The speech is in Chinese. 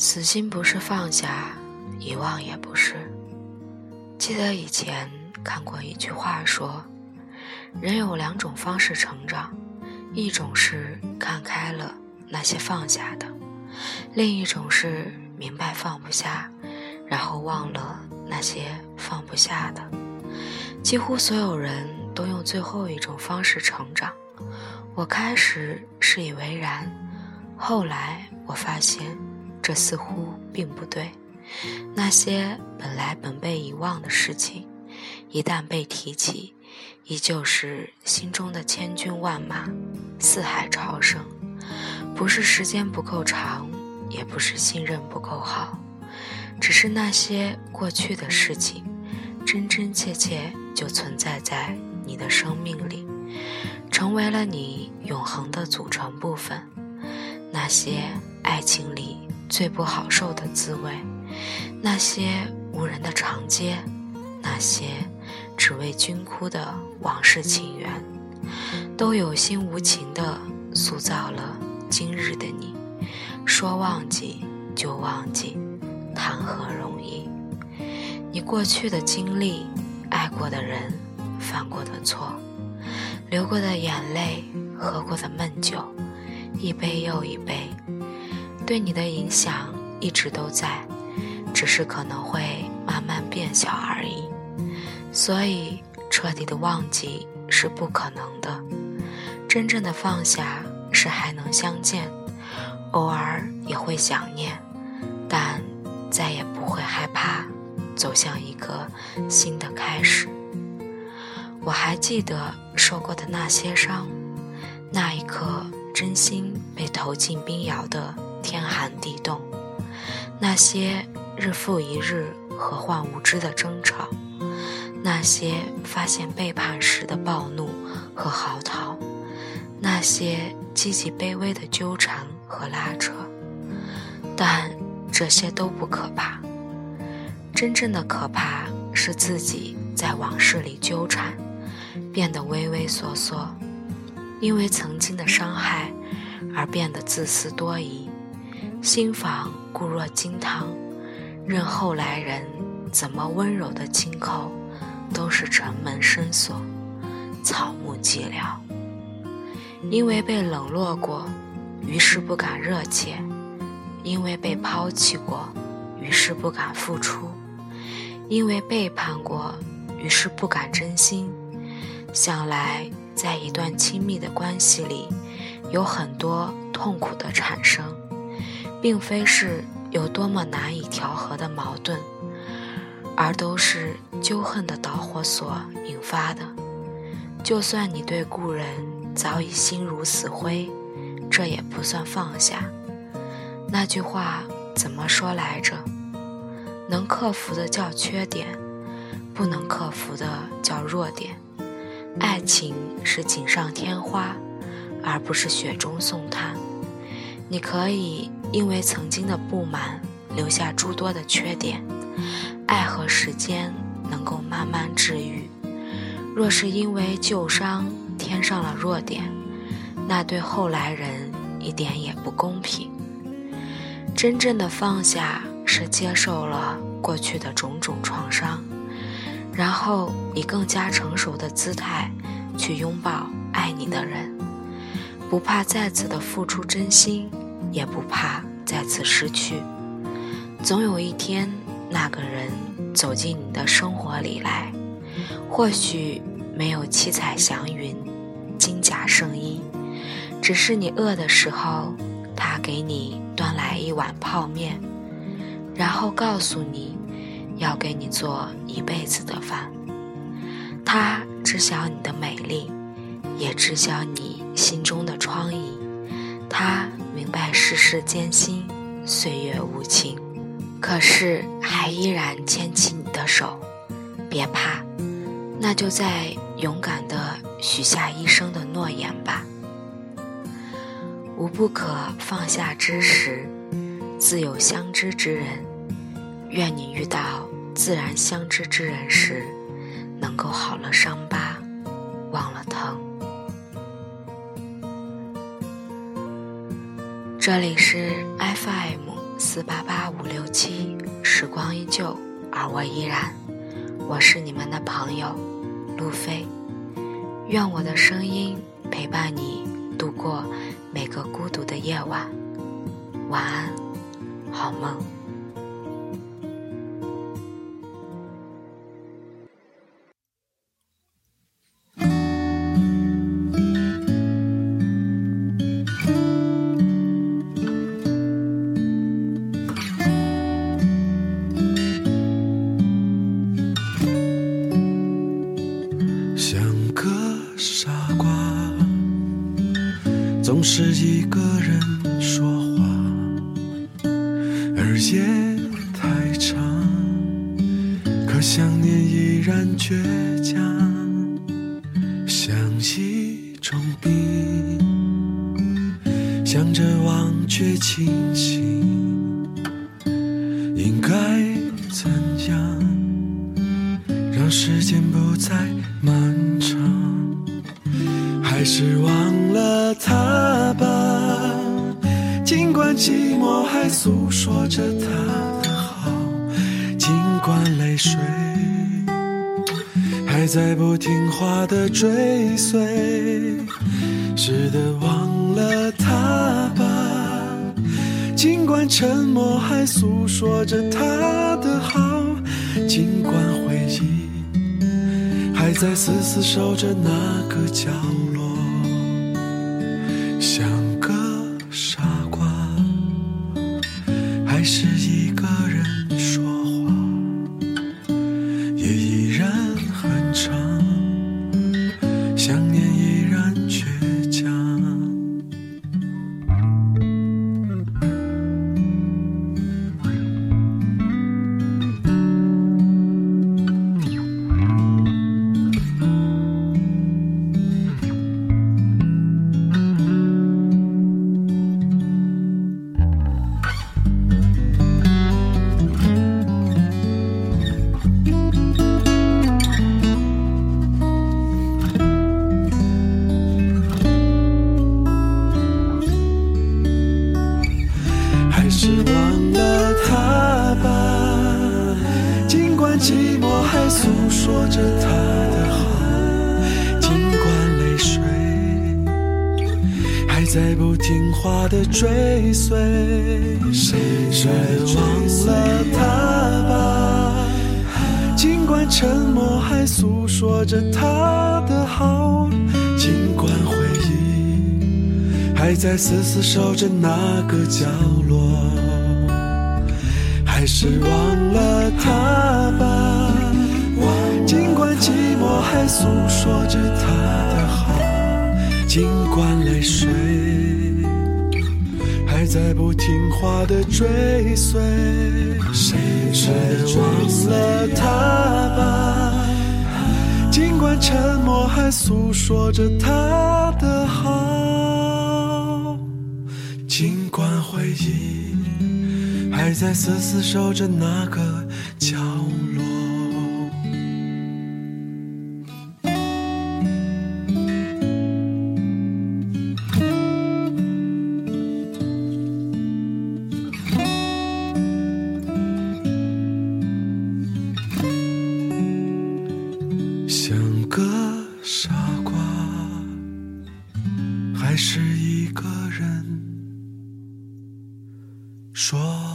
死心不是放下，遗忘也不是。记得以前看过一句话说，人有两种方式成长，一种是看开了那些放下的，另一种是明白放不下，然后忘了那些放不下的。几乎所有人都用最后一种方式成长。我开始是以为然，后来我发现。这似乎并不对。那些本来本被遗忘的事情，一旦被提起，依旧是心中的千军万马，四海潮生。不是时间不够长，也不是信任不够好，只是那些过去的事情，真真切切就存在在你的生命里，成为了你永恒的组成部分。那些爱情里。最不好受的滋味，那些无人的长街，那些只为君哭的往事情缘，都有心无情地塑造了今日的你。说忘记就忘记，谈何容易？你过去的经历，爱过的人，犯过的错，流过的眼泪，喝过的闷酒，一杯又一杯。对你的影响一直都在，只是可能会慢慢变小而已。所以，彻底的忘记是不可能的。真正的放下是还能相见，偶尔也会想念，但再也不会害怕走向一个新的开始。我还记得受过的那些伤，那一刻真心被投进冰窑的。天寒地冻，那些日复一日何患无知的争吵，那些发现背叛时的暴怒和嚎啕，那些积极卑微的纠缠和拉扯，但这些都不可怕。真正的可怕是自己在往事里纠缠，变得畏畏缩缩，因为曾经的伤害而变得自私多疑。心房固若金汤，任后来人怎么温柔的轻叩，都是城门深锁，草木寂寥。因为被冷落过，于是不敢热切；因为被抛弃过，于是不敢付出；因为背叛过，于是不敢真心。想来，在一段亲密的关系里，有很多痛苦的产生。并非是有多么难以调和的矛盾，而都是纠恨的导火索引发的。就算你对故人早已心如死灰，这也不算放下。那句话怎么说来着？能克服的叫缺点，不能克服的叫弱点。爱情是锦上添花，而不是雪中送炭。你可以因为曾经的不满留下诸多的缺点，爱和时间能够慢慢治愈。若是因为旧伤添上了弱点，那对后来人一点也不公平。真正的放下是接受了过去的种种创伤，然后以更加成熟的姿态去拥抱爱你的人，不怕再次的付出真心。也不怕再次失去，总有一天，那个人走进你的生活里来，或许没有七彩祥云、金甲圣衣，只是你饿的时候，他给你端来一碗泡面，然后告诉你，要给你做一辈子的饭。他知晓你的美丽，也知晓你心中的疮痍，他。明白世事艰辛，岁月无情，可是还依然牵起你的手。别怕，那就再勇敢地许下一生的诺言吧。无不可放下之时，自有相知之人。愿你遇到自然相知之人时，能够好了伤疤，忘了疼。这里是 FM 四八八五六七，时光依旧，而我依然。我是你们的朋友路飞，愿我的声音陪伴你度过每个孤独的夜晚。晚安，好梦。总是一个人说话，而夜太长，可想念依然倔强，像一种病，想着忘却清醒，应该怎样？让时间不再寂寞还诉说着他的好，尽管泪水还在不听话的追随。是的，忘了他吧，尽管沉默还诉说着他的好，尽管回忆还在死死守着那个角落。说着他的好，尽管泪水还在不听话的追随。谁忘了他吧，尽管沉默还诉说着他的好，尽管回忆还在死死守着那个角落。还是忘了他吧，尽管寂寞还诉说着他的好，尽管泪水还在不听话的追随。谁忘了他吧，尽管沉默还诉说着他的好，尽管回忆。还在死死守着那个像个傻瓜，还是一个人说。